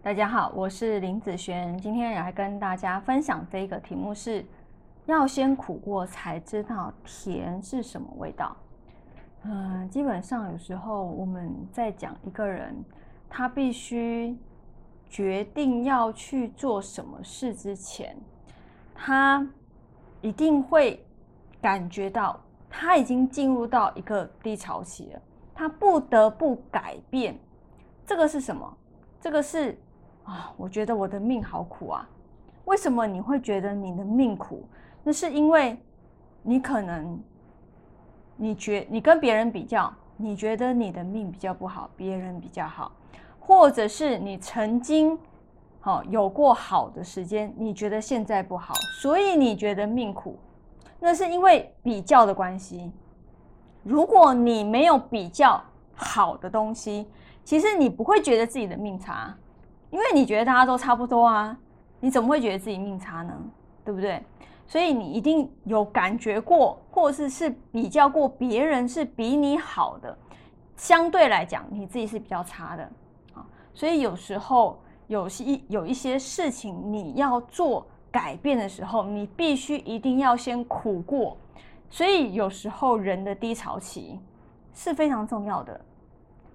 大家好，我是林子璇，今天来跟大家分享这个题目是：要先苦过才知道甜是什么味道。嗯，基本上有时候我们在讲一个人，他必须决定要去做什么事之前，他一定会感觉到他已经进入到一个低潮期了，他不得不改变。这个是什么？这个是。啊，我觉得我的命好苦啊！为什么你会觉得你的命苦？那是因为你可能你觉你跟别人比较，你觉得你的命比较不好，别人比较好，或者是你曾经好有过好的时间，你觉得现在不好，所以你觉得命苦。那是因为比较的关系。如果你没有比较好的东西，其实你不会觉得自己的命差。因为你觉得大家都差不多啊，你怎么会觉得自己命差呢？对不对？所以你一定有感觉过，或是是比较过别人是比你好的，相对来讲你自己是比较差的啊。所以有时候有些有一些事情你要做改变的时候，你必须一定要先苦过。所以有时候人的低潮期是非常重要的，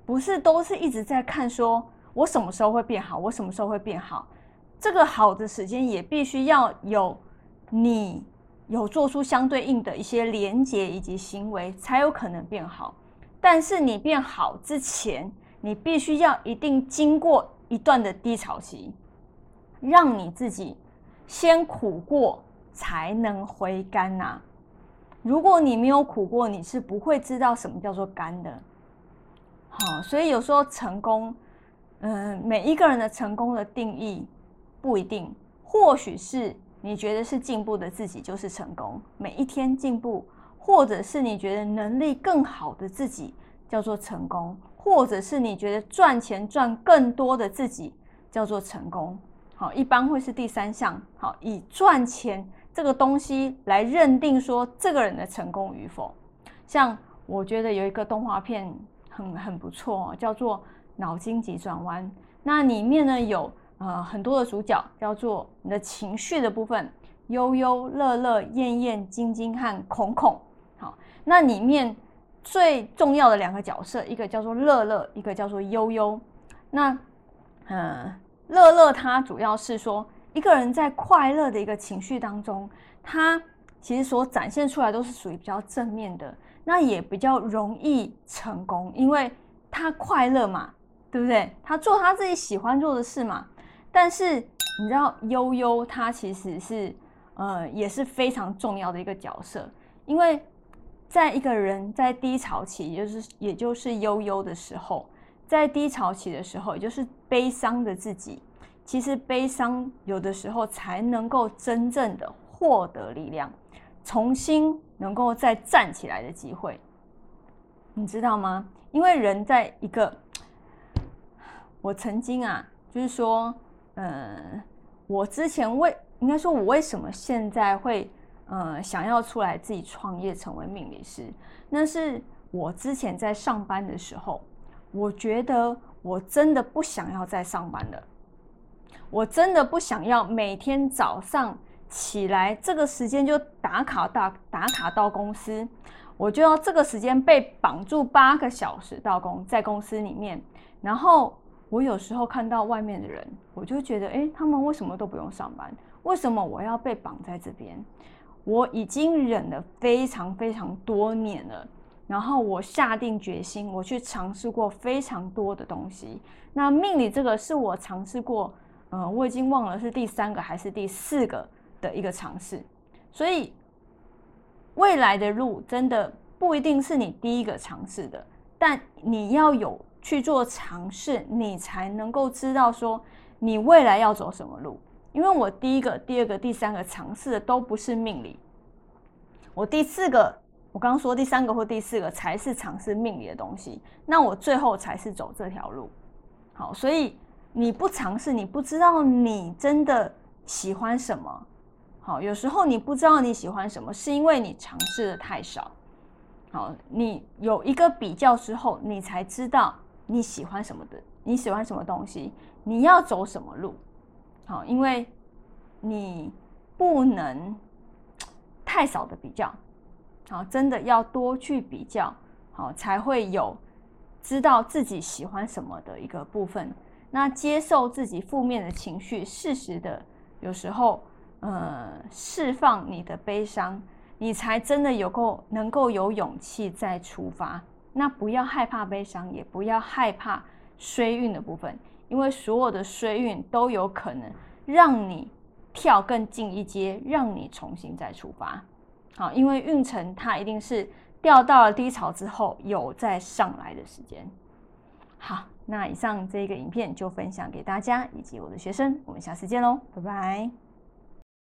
不是都是一直在看说。我什么时候会变好？我什么时候会变好？这个好的时间也必须要有你有做出相对应的一些连接以及行为，才有可能变好。但是你变好之前，你必须要一定经过一段的低潮期，让你自己先苦过，才能回甘呐。如果你没有苦过，你是不会知道什么叫做甘的。好，所以有时候成功。嗯，每一个人的成功的定义不一定，或许是你觉得是进步的自己就是成功，每一天进步，或者是你觉得能力更好的自己叫做成功，或者是你觉得赚钱赚更多的自己叫做成功。好，一般会是第三项。好，以赚钱这个东西来认定说这个人的成功与否。像我觉得有一个动画片很很不错，叫做。脑筋急转弯，那里面呢有呃很多的主角，叫做你的情绪的部分，悠悠、乐乐、燕燕、晶晶和孔孔。好，那里面最重要的两个角色，一个叫做乐乐，一个叫做悠悠。那嗯，乐乐他主要是说，一个人在快乐的一个情绪当中，他其实所展现出来都是属于比较正面的，那也比较容易成功，因为他快乐嘛。对不对？他做他自己喜欢做的事嘛。但是你知道悠悠他其实是呃也是非常重要的一个角色，因为在一个人在低潮期，也就是也就是悠悠的时候，在低潮期的时候，也就是悲伤的自己，其实悲伤有的时候才能够真正的获得力量，重新能够再站起来的机会，你知道吗？因为人在一个我曾经啊，就是说，嗯，我之前为应该说，我为什么现在会呃想要出来自己创业成为命理师？那是我之前在上班的时候，我觉得我真的不想要再上班了，我真的不想要每天早上起来这个时间就打卡到打卡到公司，我就要这个时间被绑住八个小时到公在公司里面，然后。我有时候看到外面的人，我就觉得，哎，他们为什么都不用上班？为什么我要被绑在这边？我已经忍了非常非常多年了，然后我下定决心，我去尝试过非常多的东西。那命理这个是我尝试过，呃，我已经忘了是第三个还是第四个的一个尝试。所以未来的路真的不一定是你第一个尝试的，但你要有。去做尝试，你才能够知道说你未来要走什么路。因为我第一个、第二个、第三个尝试的都不是命理，我第四个，我刚刚说第三个或第四个才是尝试命理的东西。那我最后才是走这条路。好，所以你不尝试，你不知道你真的喜欢什么。好，有时候你不知道你喜欢什么，是因为你尝试的太少。好，你有一个比较之后，你才知道。你喜欢什么的？你喜欢什么东西？你要走什么路？好，因为你不能太少的比较，好，真的要多去比较，好，才会有知道自己喜欢什么的一个部分。那接受自己负面的情绪，适时的有时候，呃，释放你的悲伤，你才真的有够能够有勇气再出发。那不要害怕悲伤，也不要害怕衰运的部分，因为所有的衰运都有可能让你跳更近一阶，让你重新再出发。好，因为运程它一定是掉到了低潮之后有再上来的时间。好。那以上这个影片就分享给大家以及我的学生，我们下次见喽，拜拜。